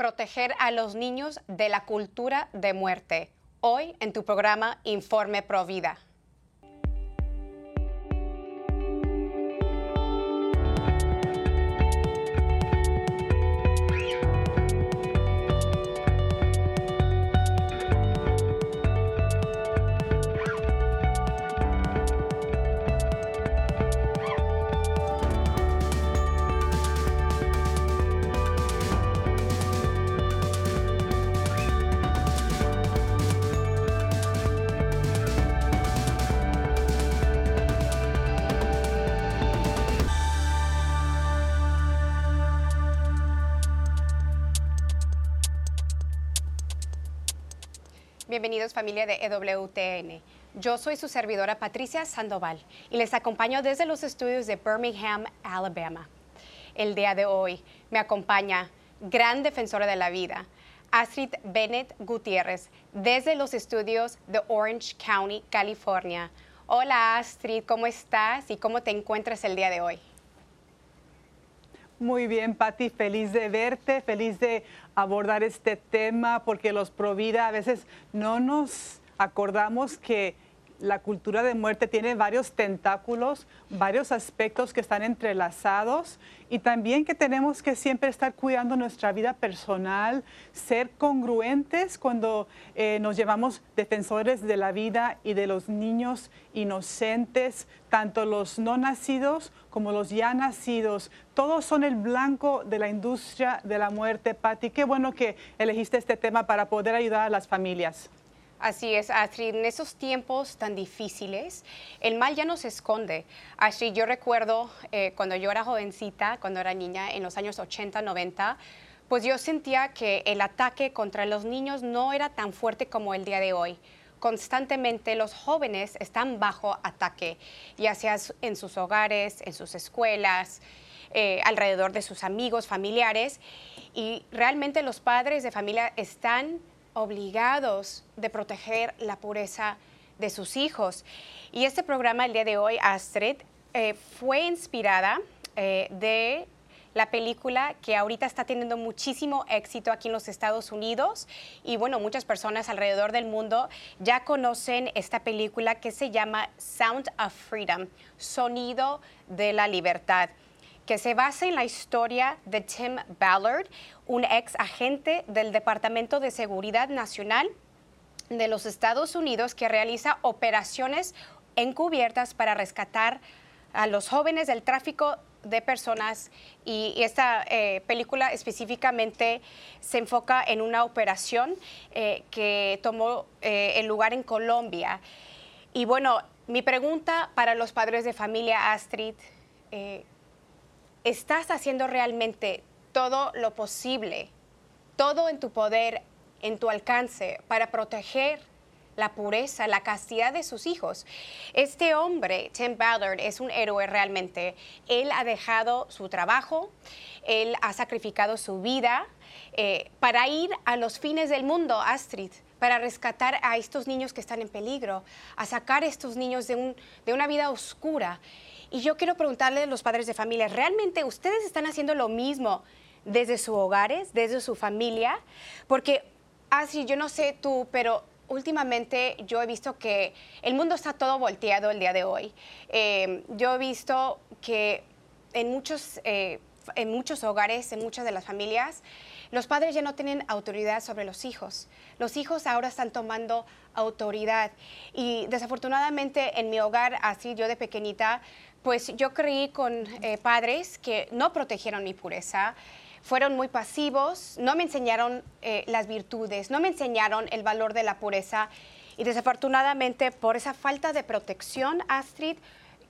proteger a los niños de la cultura de muerte. Hoy en tu programa Informe Provida. Bienvenidos familia de EWTN. Yo soy su servidora Patricia Sandoval y les acompaño desde los estudios de Birmingham, Alabama. El día de hoy me acompaña gran defensora de la vida, Astrid Bennett Gutiérrez, desde los estudios de Orange County, California. Hola Astrid, ¿cómo estás y cómo te encuentras el día de hoy? Muy bien, Patti, feliz de verte, feliz de abordar este tema, porque los Provida a veces no nos acordamos que la cultura de muerte tiene varios tentáculos, varios aspectos que están entrelazados y también que tenemos que siempre estar cuidando nuestra vida personal, ser congruentes cuando eh, nos llevamos defensores de la vida y de los niños inocentes, tanto los no nacidos como los ya nacidos. Todos son el blanco de la industria de la muerte, Patti. Qué bueno que elegiste este tema para poder ayudar a las familias. Así es, Astrid, en esos tiempos tan difíciles, el mal ya no se esconde. Astrid, yo recuerdo eh, cuando yo era jovencita, cuando era niña, en los años 80, 90, pues yo sentía que el ataque contra los niños no era tan fuerte como el día de hoy. Constantemente los jóvenes están bajo ataque, ya sea en sus hogares, en sus escuelas, eh, alrededor de sus amigos, familiares, y realmente los padres de familia están obligados de proteger la pureza de sus hijos. Y este programa el día de hoy, Astrid, eh, fue inspirada eh, de la película que ahorita está teniendo muchísimo éxito aquí en los Estados Unidos y bueno, muchas personas alrededor del mundo ya conocen esta película que se llama Sound of Freedom, Sonido de la Libertad que se basa en la historia de Tim Ballard, un ex agente del Departamento de Seguridad Nacional de los Estados Unidos que realiza operaciones encubiertas para rescatar a los jóvenes del tráfico de personas y, esta eh, película específicamente se enfoca en una operación eh, que tomó eh, el lugar en Colombia. Y bueno, mi pregunta para los padres de familia Astrid, ¿estás haciendo realmente todo lo posible, todo en tu poder, en tu alcance, para proteger la pureza, la castidad de sus hijos. Este hombre, Tim Ballard, es un héroe realmente. Él ha dejado su trabajo, él ha sacrificado su vida eh, para ir a los fines del mundo, Astrid, para rescatar a estos niños que están en peligro, a sacar a estos niños de, de una vida oscura. Y yo quiero preguntarle a los padres de familia, ¿realmente ustedes están haciendo lo mismo desde sus hogares, desde su familia? Porque, así, yo no sé tú, pero últimamente yo he visto que el mundo está todo volteado el día de hoy. Eh, yo he visto que en muchos, eh, en muchos hogares, en muchas de las familias, los padres ya no tienen autoridad sobre los hijos. Los hijos ahora están tomando autoridad. Y desafortunadamente en mi hogar, así yo de pequeñita, pues yo creí con eh, padres que no protegieron mi pureza, fueron muy pasivos, no me enseñaron eh, las virtudes, no me enseñaron el valor de la pureza y desafortunadamente por esa falta de protección, Astrid,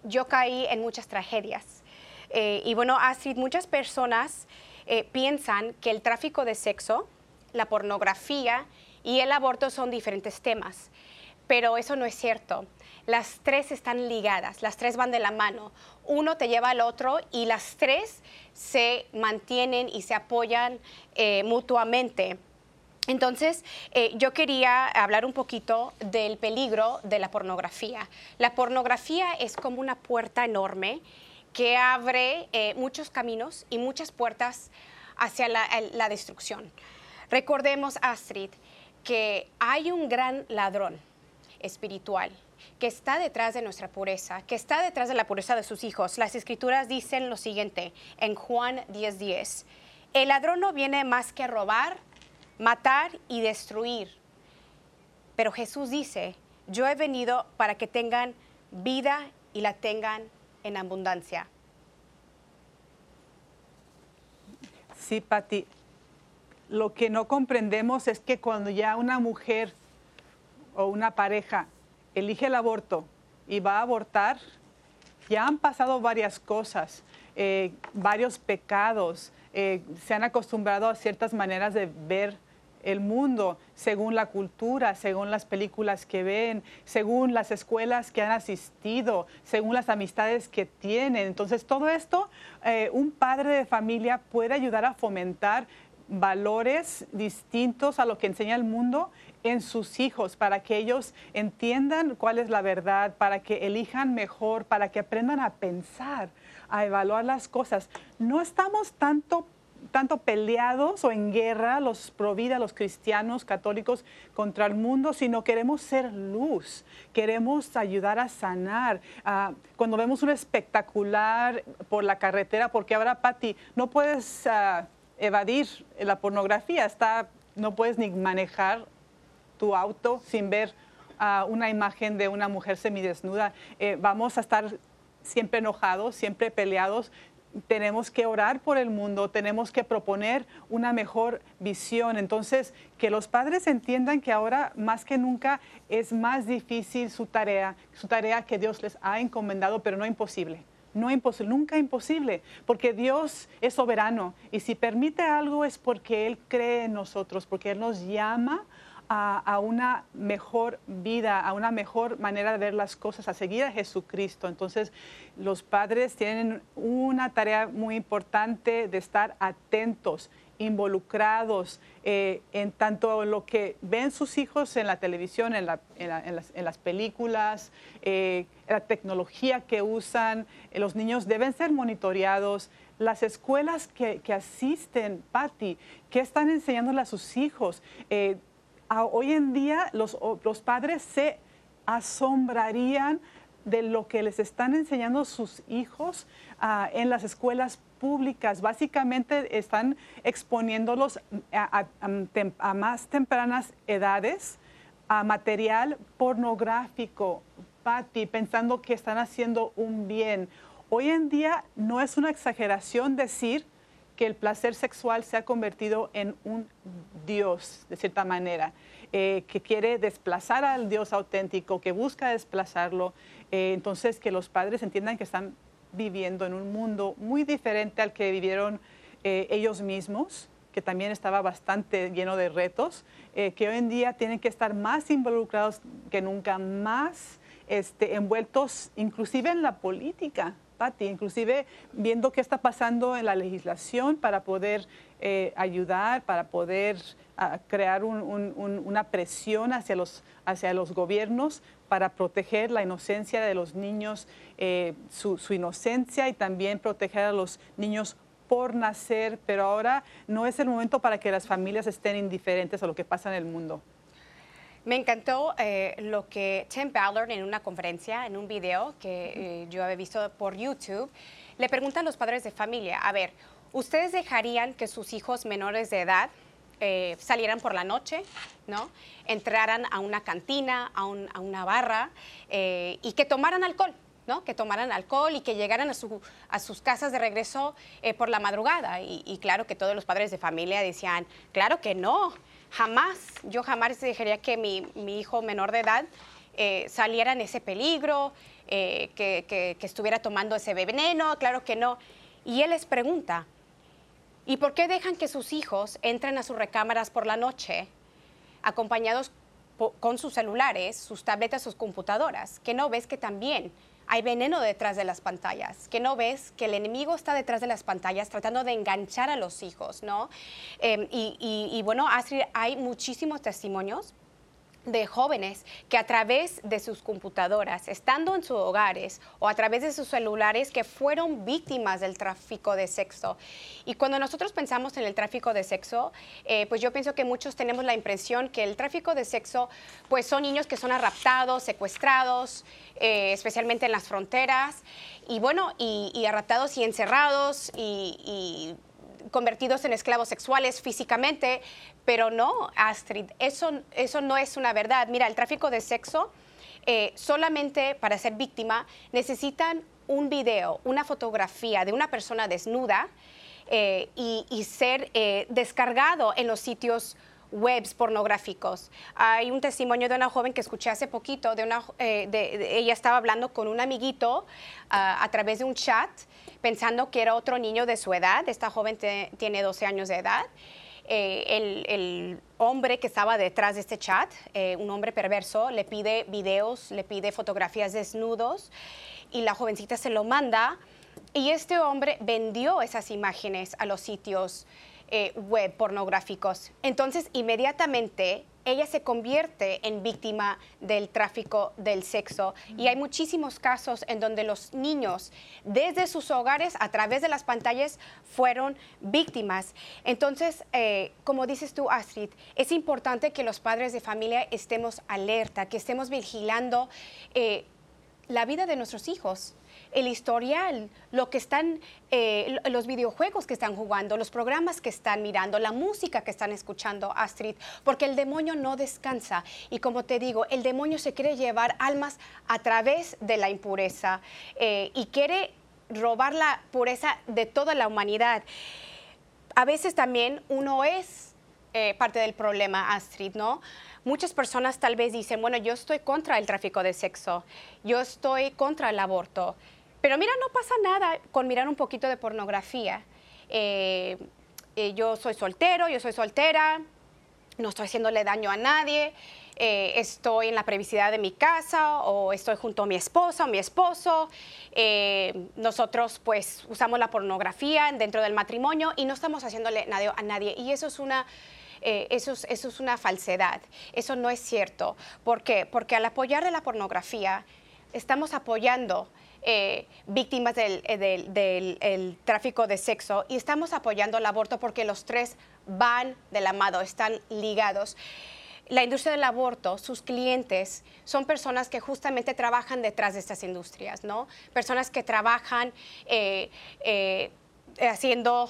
yo caí en muchas tragedias. Eh, y bueno, Astrid, muchas personas piensan que el tráfico de sexo, la pornografía y el aborto son diferentes temas, pero eso no es cierto las tres están ligadas, las tres van de la mano. Uno te lleva al otro y las tres se mantienen y se apoyan eh, mutuamente. Entonces, eh, yo quería hablar un poquito del peligro de la pornografía. La pornografía es como una puerta enorme que abre eh, muchos caminos y muchas puertas hacia la, destrucción. Recordemos, Astrid, que hay un gran ladrón espiritual que está detrás de nuestra pureza, que está detrás de la pureza de sus hijos. Las escrituras dicen lo siguiente en Juan 10:10. el ladrón no viene más que a robar, matar y destruir. Pero Jesús dice, yo he venido para que tengan vida y la tengan en abundancia. Sí, Pati. Lo que no comprendemos es que cuando ya una mujer o una pareja elige el aborto y va a abortar, ya han pasado varias cosas, eh, varios pecados, eh, se han acostumbrado a ciertas maneras de ver el mundo, según la cultura, según las películas que ven, según las escuelas que han asistido, según las amistades que tienen. Entonces, todo esto, eh, un padre de familia puede ayudar a fomentar valores distintos a lo que enseña el mundo en sus hijos, para que ellos entiendan cuál es la verdad, para que elijan mejor, para que aprendan a pensar, a evaluar las cosas. No estamos tanto tanto peleados o en guerra los pro vida, los cristianos católicos contra el mundo, sino queremos ser luz, queremos ayudar a sanar. Ah, cuando vemos un espectacular por la carretera, porque ahora, Patti, no puedes ah, evadir la pornografía, está, no puedes ni manejar tu auto sin ver ah, una imagen de una mujer semidesnuda. Eh, vamos a estar siempre enojados, siempre peleados, tenemos que orar por el mundo, tenemos que proponer una mejor visión. Entonces, que los padres entiendan que ahora más que nunca es más difícil su tarea, su tarea que Dios les ha encomendado, pero no imposible. No imposible, nunca imposible, porque Dios es soberano y si permite algo es porque Él cree en nosotros, porque Él nos llama a, una mejor vida, a una mejor manera de ver las cosas, a seguir a Jesucristo. Entonces, los padres tienen una tarea muy importante de estar atentos, involucrados eh, en tanto lo que ven sus hijos en la televisión, en, las, películas, eh, la tecnología que usan. Eh, los niños deben ser monitoreados. Las escuelas que, asisten, Patti, ¿qué están enseñándole a sus hijos? Hoy en día los, padres se asombrarían de lo que les están enseñando sus hijos ah, en las escuelas públicas. Básicamente están exponiéndolos a, más tempranas edades a material pornográfico, Patti, pensando que están haciendo un bien. Hoy en día no es una exageración decir que el placer sexual se ha convertido en un Dios, de cierta manera, eh, que quiere desplazar al Dios auténtico, que busca desplazarlo. Eh, entonces, que los padres entiendan que están viviendo en un mundo muy diferente al que vivieron eh, ellos mismos, que también estaba bastante lleno de retos, que hoy en día tienen que estar más involucrados que nunca, más este, envueltos inclusive en la política inclusive viendo qué está pasando en la legislación para poder eh, ayudar, para poder ah, crear una presión hacia los, hacia los gobiernos para proteger la inocencia de los niños, eh, su, su inocencia y también proteger a los niños por nacer, pero ahora no es el momento para que las familias estén indiferentes a lo que pasa en el mundo. Me encantó eh, lo que Tim Ballard en una conferencia, en un video que eh, yo había visto por YouTube, le pregunta a los padres de familia, a ver, ¿ustedes dejarían que sus hijos menores de edad eh, salieran por la noche, ¿no? entraran a una cantina, a, una barra y que tomaran alcohol? ¿no? que tomaran alcohol y que llegaran a, a sus casas de regreso por la madrugada. Y, y, claro que todos los padres de familia decían, claro que no, jamás, yo jamás dejaría que mi, hijo menor de edad eh, saliera en ese peligro, eh, que, estuviera tomando ese veneno, claro que no. Y él les pregunta, ¿y por qué dejan que sus hijos entren a sus recámaras por la noche acompañados con sus celulares, sus tabletas, sus computadoras? ¿Que no ves que también hay veneno detrás de las pantallas, que no ves que el enemigo está detrás de las pantallas tratando de enganchar a los hijos, ¿no? Em, y, bueno, Astrid, hay muchísimos testimonios de jóvenes que a través de sus computadoras, estando en sus hogares o a través de sus celulares, que fueron víctimas del tráfico de sexo. Y cuando nosotros pensamos en el tráfico de sexo, eh, pues yo pienso que muchos tenemos la impresión que el tráfico de sexo, pues son niños que son raptados, secuestrados, eh, especialmente en las fronteras, y bueno, y, y arraptados y encerrados convertidos en esclavos sexuales físicamente, pero no, Astrid, eso, eso no es una verdad. Mira, el tráfico de sexo, eh, solamente para ser víctima necesitan un video, una fotografía de una persona desnuda eh, y, ser eh, descargado en los sitios webs pornográficos. Hay un testimonio de una joven que escuché hace poquito, de una, de, ella estaba hablando con un amiguito ah, a través de un chat pensando que era otro niño de su edad. Esta joven tiene 12 años de edad. Eh, el, hombre que estaba detrás de este chat, eh, un hombre perverso, le pide videos, le pide fotografías desnudos y la jovencita se lo manda. Y este hombre vendió esas imágenes a los sitios eh, web pornográficos. Entonces, inmediatamente ella se convierte en víctima del tráfico del sexo. Y hay muchísimos casos en donde los niños, desde sus hogares, a través de las pantallas, fueron víctimas. Entonces, eh, como dices tú, Astrid, es importante que los padres de familia estemos alerta, que estemos vigilando eh, la vida de nuestros hijos el historial, lo que están, eh, los videojuegos que están jugando, los programas que están mirando, la música que están escuchando, Astrid, porque el demonio no descansa. Y como te digo, el demonio se quiere llevar almas a través de la impureza eh, y quiere robar la pureza de toda la humanidad. A veces también uno es eh, parte del problema, Astrid, ¿no? Muchas personas tal vez dicen, bueno, yo estoy contra el tráfico de sexo, yo estoy contra el aborto, pero mira, no pasa nada con mirar un poquito de pornografía. Eh, eh, yo soy soltero, yo soy soltera, no estoy haciéndole daño a nadie, eh, estoy en la privacidad de mi casa o estoy junto a mi esposa o mi esposo. nosotros pues usamos la pornografía dentro del matrimonio y no estamos haciéndole daño a nadie. Y eso es una... eso, es, eso, es, una falsedad, eso no es cierto. ¿Por qué? Porque al apoyar de la pornografía, estamos apoyando eh, víctimas eh, del, tráfico de sexo y estamos apoyando el aborto porque los tres van de la mano, están ligados. La industria del aborto, sus clientes son personas que justamente trabajan detrás de estas industrias, ¿no? Personas que trabajan eh, haciendo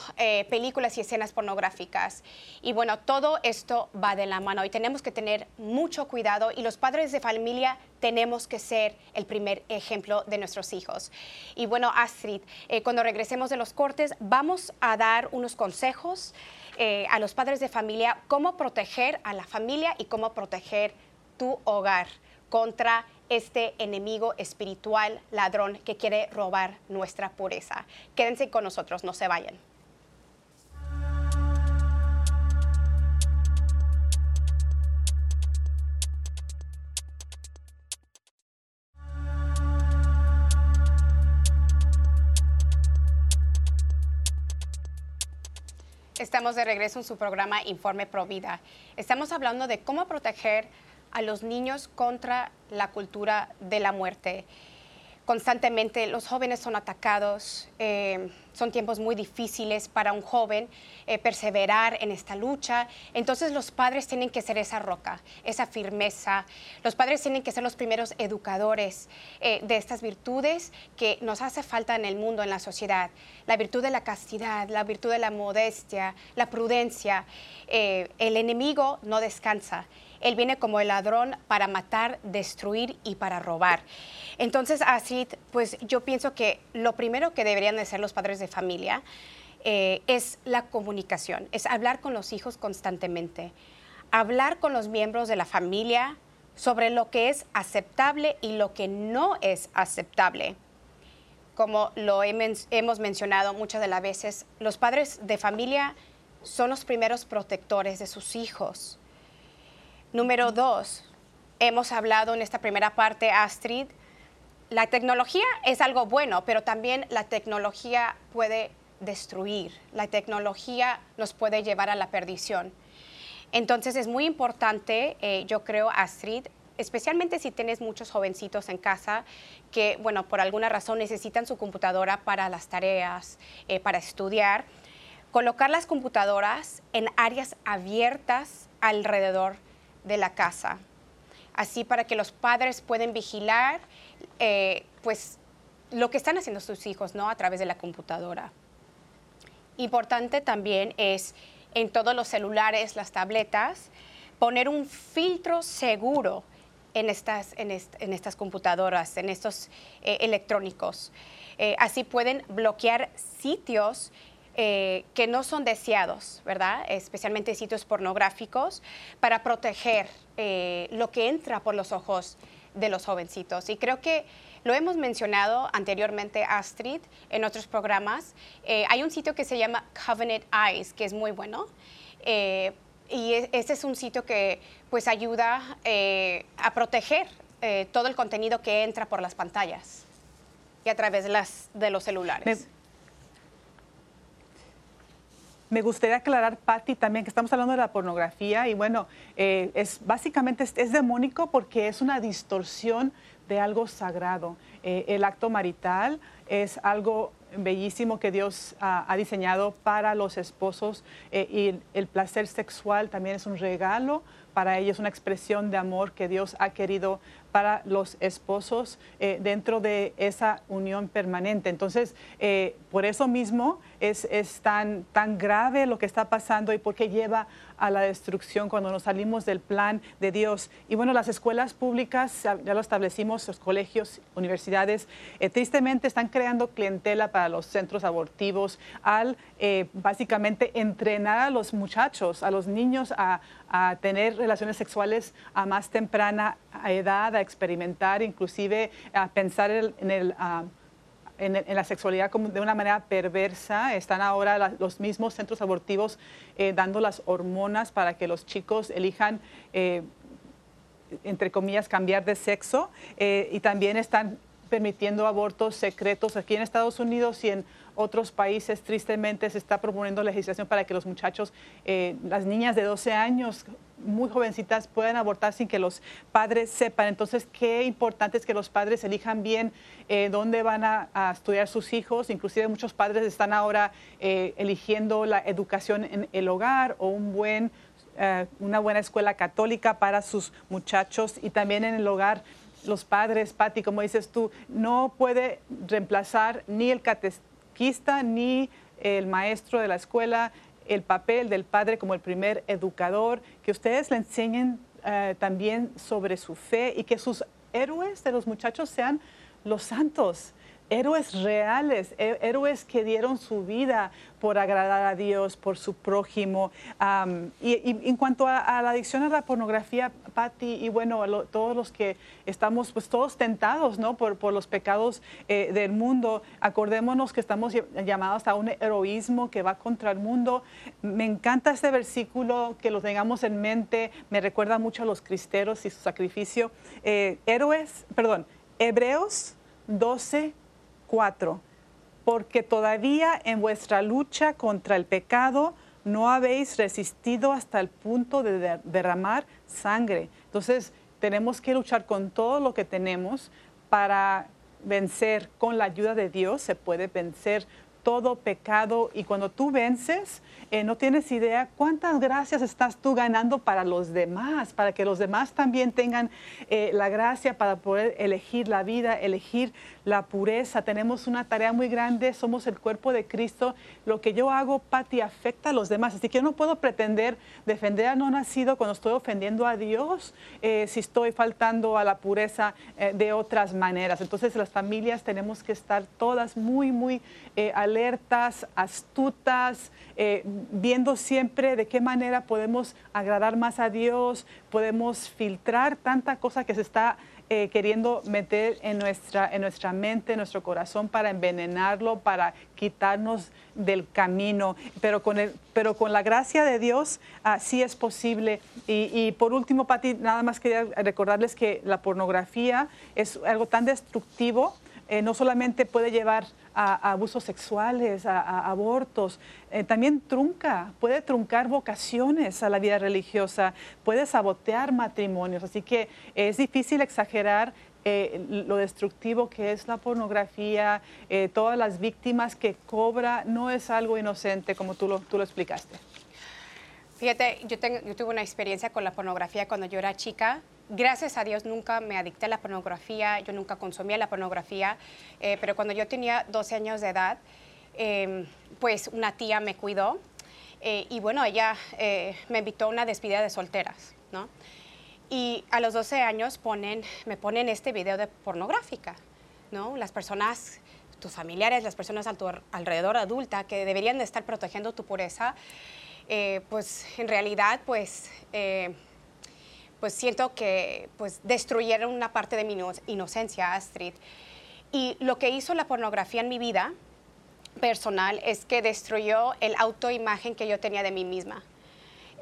películas y escenas pornográficas. Y bueno, todo esto va de la mano y tenemos que tener mucho cuidado y los padres de familia tenemos que ser el primer ejemplo de nuestros hijos. Y bueno, Astrid, eh, cuando regresemos de los cortes, vamos a dar unos consejos eh, a los padres de familia, cómo proteger a la familia y cómo proteger tu hogar contra este enemigo espiritual ladrón que quiere robar nuestra pureza. Quédense con nosotros, no se vayan. Estamos de regreso en su programa Informe Provida. Estamos hablando de cómo proteger a los niños contra la cultura de la muerte constantemente los jóvenes son atacados, eh, son tiempos muy difíciles para un joven eh, perseverar en esta lucha. Entonces los padres tienen que ser esa roca, esa firmeza. Los padres tienen que ser los primeros educadores eh, de estas virtudes que nos hace falta en el mundo, en la sociedad. La virtud de la castidad, la virtud de la modestia, la prudencia. el enemigo no descansa. Él viene como el ladrón para matar, destruir y para robar. Entonces, así, pues yo pienso que lo primero que deberían de hacer los padres de familia eh, es la comunicación, es hablar con los hijos constantemente, hablar con los miembros de la familia sobre lo que es aceptable y lo que no es aceptable. Como lo hemos mencionado muchas de las veces, los padres de familia son los primeros protectores de sus hijos. Número dos, hemos hablado en esta primera parte, Astrid, la tecnología es algo bueno, pero también la tecnología puede destruir, la tecnología nos puede llevar a la perdición. Entonces es muy importante, eh, yo creo, Astrid, especialmente si tienes muchos jovencitos en casa que, bueno, por alguna razón necesitan su computadora para las tareas, eh, para estudiar, colocar las computadoras en áreas abiertas alrededor de la casa. Así para que los padres pueden vigilar, eh, pues, lo que están haciendo sus hijos, ¿no? A través de la computadora. Importante también es en todos los celulares, las tabletas, poner un filtro seguro en estas, en, estas computadoras, en estos eh, electrónicos. Eh, así pueden bloquear sitios eh, que no son deseados, ¿verdad? Especialmente sitios pornográficos, para proteger lo que entra por los ojos de los jovencitos. Y creo que lo hemos mencionado anteriormente, Astrid, en otros programas. hay un sitio que se llama Covenant Eyes, que es muy bueno y este es un sitio que pues ayuda eh, a proteger eh, todo el contenido que entra por las pantallas y a través de, las, de los celulares. Me, gustaría aclarar, Patti, también que estamos hablando de la pornografía y bueno, es básicamente es, es, demónico porque es una distorsión de algo sagrado. el acto marital es algo bellísimo que Dios ha diseñado para los esposos eh, y el placer sexual también es un regalo para ellos, una expresión de amor que Dios ha querido para los esposos eh, dentro de esa unión permanente. Entonces, eh, por eso mismo es, es, tan, tan grave lo que está pasando y por qué lleva a la destrucción cuando nos salimos del plan de Dios. Y bueno, las escuelas públicas, ya lo establecimos, los colegios, universidades, eh, tristemente están creando clientela para los centros abortivos al básicamente entrenar a los muchachos, a los niños a, a tener relaciones sexuales a más temprana edad, a experimentar, inclusive a pensar en, el, en, la sexualidad como de una manera perversa. Están ahora los mismos centros abortivos eh, dando las hormonas para que los chicos elijan, eh, entre comillas, cambiar de sexo. Eh, y también están permitiendo abortos secretos aquí en Estados Unidos y en otros países tristemente se está proponiendo legislación para que los muchachos, las niñas de 12 años muy jovencitas puedan abortar sin que los padres sepan. Entonces, qué importante es que los padres elijan bien eh, dónde van a, estudiar sus hijos. Inclusive muchos padres están ahora eh, eligiendo la educación en el hogar o un buen, eh, una buena escuela católica para sus muchachos y también en el hogar. Los padres, Patti, como dices tú, no puede reemplazar ni el catequista ni el maestro de la escuela, el papel del padre como el primer educador, que ustedes le enseñen eh, también sobre su fe y que sus héroes de los muchachos sean los santos, héroes reales, héroes que dieron su vida por agradar a Dios, por su prójimo. y, en cuanto a, la adicción a la pornografía, Patti, y bueno, todos los que estamos, pues todos tentados, ¿no? Por, por los pecados eh, del mundo, acordémonos que estamos llamados a un heroísmo que va contra el mundo. Me encanta este versículo, que lo tengamos en mente, me recuerda mucho a los cristeros y su sacrificio. Eh, héroes, perdón, Hebreos 12, 4 porque todavía en vuestra lucha contra el pecado no habéis resistido hasta el punto de derramar sangre. Entonces, tenemos que luchar con todo lo que tenemos para vencer con la ayuda de Dios. Se puede vencer todo pecado y cuando tú vences, eh, no tienes idea cuántas gracias estás tú ganando para los demás, para que los demás también tengan eh, la gracia para poder elegir la vida, elegir la pureza. Tenemos una tarea muy grande, somos el cuerpo de Cristo. Lo que yo hago, Pati, afecta a los demás. Así que yo no puedo pretender defender al no nacido cuando estoy ofendiendo a Dios, eh, si estoy faltando a la pureza de otras maneras. Entonces las familias tenemos que estar todas muy, muy alertas, astutas, eh, viendo siempre de qué manera podemos agradar más a Dios, podemos filtrar tanta cosa que se está eh, queriendo meter en nuestra, en nuestra mente, en nuestro corazón para envenenarlo, para quitarnos del camino. Pero con, el, pero con la gracia de Dios sí es posible. Y, y por último, Pati, nada más quería recordarles que la pornografía es algo tan destructivo eh, no solamente puede llevar a, abusos sexuales, a, abortos. Eh, también trunca, puede truncar vocaciones a la vida religiosa, puede sabotear matrimonios. Así que es difícil exagerar eh, lo destructivo que es la pornografía, todas las víctimas que cobra, no es algo inocente como tú lo, tú lo explicaste. Fíjate, yo, tengo, yo tuve una experiencia con la pornografía cuando yo era chica. Gracias a Dios nunca me adicté a la pornografía, yo nunca consumía la pornografía, eh, pero cuando yo tenía 12 años de edad, em, pues una tía me cuidó y bueno, ella me invitó a una despedida de solteras, ¿no? Y a los 12 años ponen, me ponen este video de pornográfica, ¿no? Las personas, tus familiares, las personas a tu alrededor adulta que deberían de estar protegiendo tu pureza, eh, pues en realidad, pues, eh, pues siento que pues destruyeron una parte de mi inocencia, Astrid. Y lo que hizo la pornografía en mi vida personal es que destruyó el autoimagen que yo tenía de mí misma.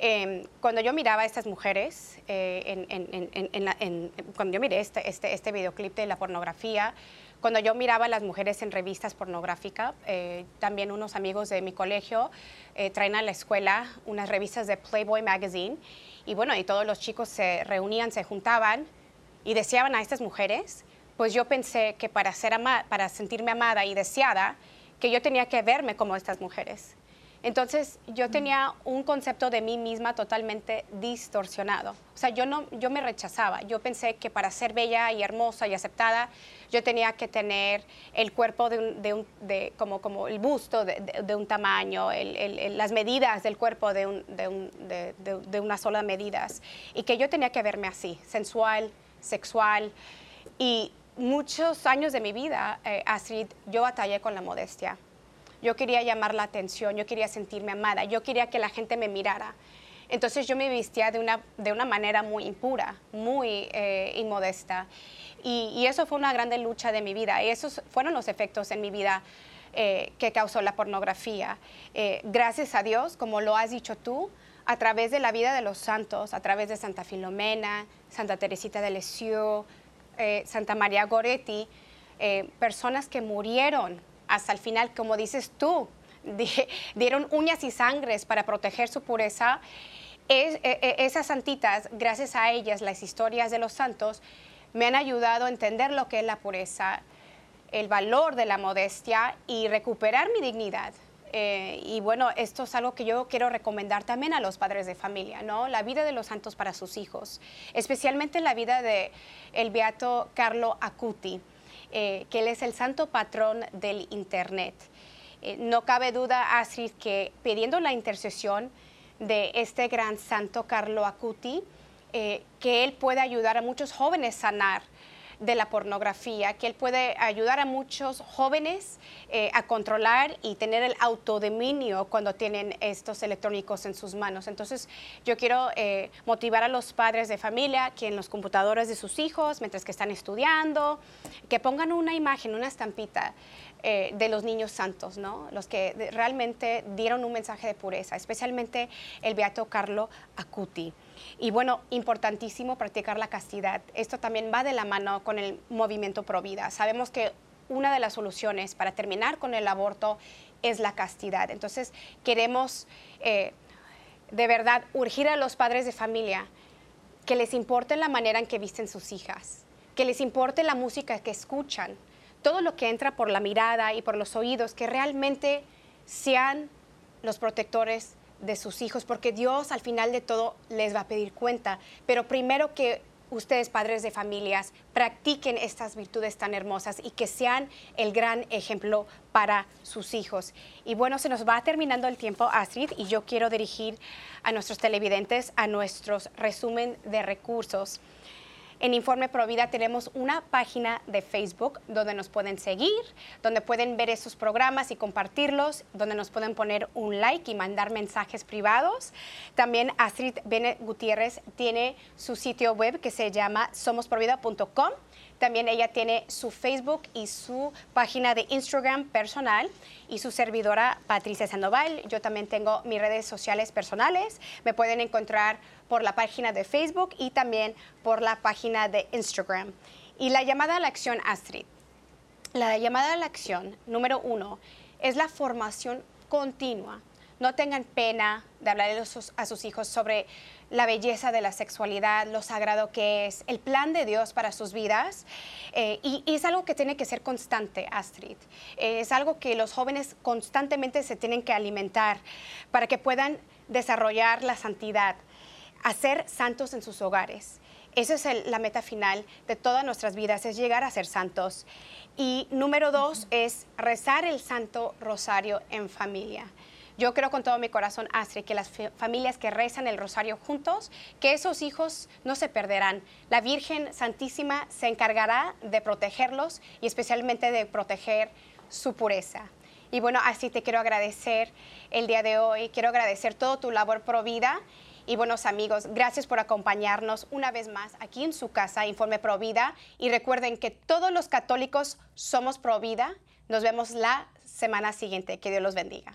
Em, cuando yo miraba a estas mujeres, eh, cuando yo miré este, este, este, videoclip de la pornografía, cuando yo miraba a las mujeres en revistas pornográficas, eh, también unos amigos de mi colegio eh, traen a la escuela unas revistas de Playboy Magazine y bueno, y todos los chicos se reunían, se juntaban y deseaban a estas mujeres, pues yo pensé que para, ser para sentirme amada y deseada, que yo tenía que verme como estas mujeres. Entonces yo tenía un concepto de mí misma totalmente distorsionado. O sea, yo, no, yo me rechazaba. Yo pensé que para ser bella y hermosa y aceptada, yo tenía que tener el cuerpo de, un, de, un, de como, como el busto de, un tamaño, las medidas del cuerpo de, un, de, una sola medidas. Y que yo tenía que verme así, sensual, sexual. Y muchos años de mi vida, eh, Astrid, yo batallé con la modestia yo quería llamar la atención, yo quería sentirme amada, yo quería que la gente me mirara. Entonces yo me vestía de una, de una manera muy impura, muy eh, inmodesta. Y, eso fue una grande lucha de mi vida. Y esos fueron los efectos en mi vida eh, que causó la pornografía. Eh, gracias a Dios, como lo has dicho tú, a través de la vida de los santos, a través de Santa Filomena, Santa Teresita de Lisieux, Santa María Goretti, personas que murieron hasta el final, como dices tú, dieron uñas y sangres para proteger su pureza. E, e, esas santitas, gracias a ellas, las historias de los santos, me han ayudado a entender lo que es la pureza, el valor de la modestia y recuperar mi dignidad. Eh, y bueno, esto es algo que yo quiero recomendar también a los padres de familia, ¿no? La vida de los santos para sus hijos, especialmente la vida de el beato Carlo Acuti. Eh, que él es el santo patrón del Internet. Eh, no cabe duda, Astrid, que pidiendo la intercesión de este gran santo Carlo Acuti, eh, que él puede ayudar a muchos jóvenes a sanar de la pornografía, que él puede ayudar a muchos jóvenes eh, a controlar y tener el autodominio cuando tienen estos electrónicos en sus manos. Entonces, yo quiero eh, motivar a los padres de familia que en los computadores de sus hijos, mientras que están estudiando, que pongan una imagen, una estampita eh, de los niños santos, ¿no? Los que realmente dieron un mensaje de pureza, especialmente el beato Carlo Acuti. Y bueno, importantísimo practicar la castidad. Esto también va de la mano con el movimiento pro vida. Sabemos que una de las soluciones para terminar con el aborto es la castidad. Entonces, queremos eh, de verdad urgir a los padres de familia que les importe la manera en que visten sus hijas, que les importe la música que escuchan, todo lo que entra por la mirada y por los oídos, que realmente sean los protectores de sus hijos, porque Dios al final de todo les va a pedir cuenta. Pero primero que ustedes, padres de familias, practiquen estas virtudes tan hermosas y que sean el gran ejemplo para sus hijos. Y bueno, se nos va terminando el tiempo, Astrid, y yo quiero dirigir a nuestros televidentes a nuestros resumen de recursos. En Informe Provida tenemos una página de Facebook donde nos pueden seguir, donde pueden ver esos programas y compartirlos, donde nos pueden poner un like y mandar mensajes privados. También Astrid Bene Gutiérrez tiene su sitio web que se llama somosprovida.com. También ella tiene su Facebook y su página de Instagram personal y su servidora Patricia Sandoval. Yo también tengo mis redes sociales personales. Me pueden encontrar por la página de Facebook y también por la página de Instagram. Y la llamada a la acción Astrid. la llamada a la acción, número uno, es la formación continua. No tengan pena de hablar a sus hijos sobre la belleza de la sexualidad, lo sagrado que es, el plan de Dios para sus vidas. Eh, y, es algo que tiene que ser constante, Astrid. Eh, es algo que los jóvenes constantemente se tienen que alimentar para que puedan desarrollar la santidad, hacer santos en sus hogares. Esa es la meta final de todas nuestras vidas, es llegar a ser santos. Y número dos es rezar el Santo Rosario en familia. Yo creo con todo mi corazón, Astrid, que las familias que rezan el rosario juntos, que esos hijos no se perderán. La Virgen Santísima se encargará de protegerlos y especialmente de proteger su pureza. Y bueno, así te quiero agradecer el día de hoy, quiero agradecer todo tu labor pro vida. Y buenos amigos, gracias por acompañarnos una vez más aquí en su casa, Informe Pro Vida. Y recuerden que todos los católicos somos pro vida. Nos vemos la semana siguiente. Que Dios los bendiga.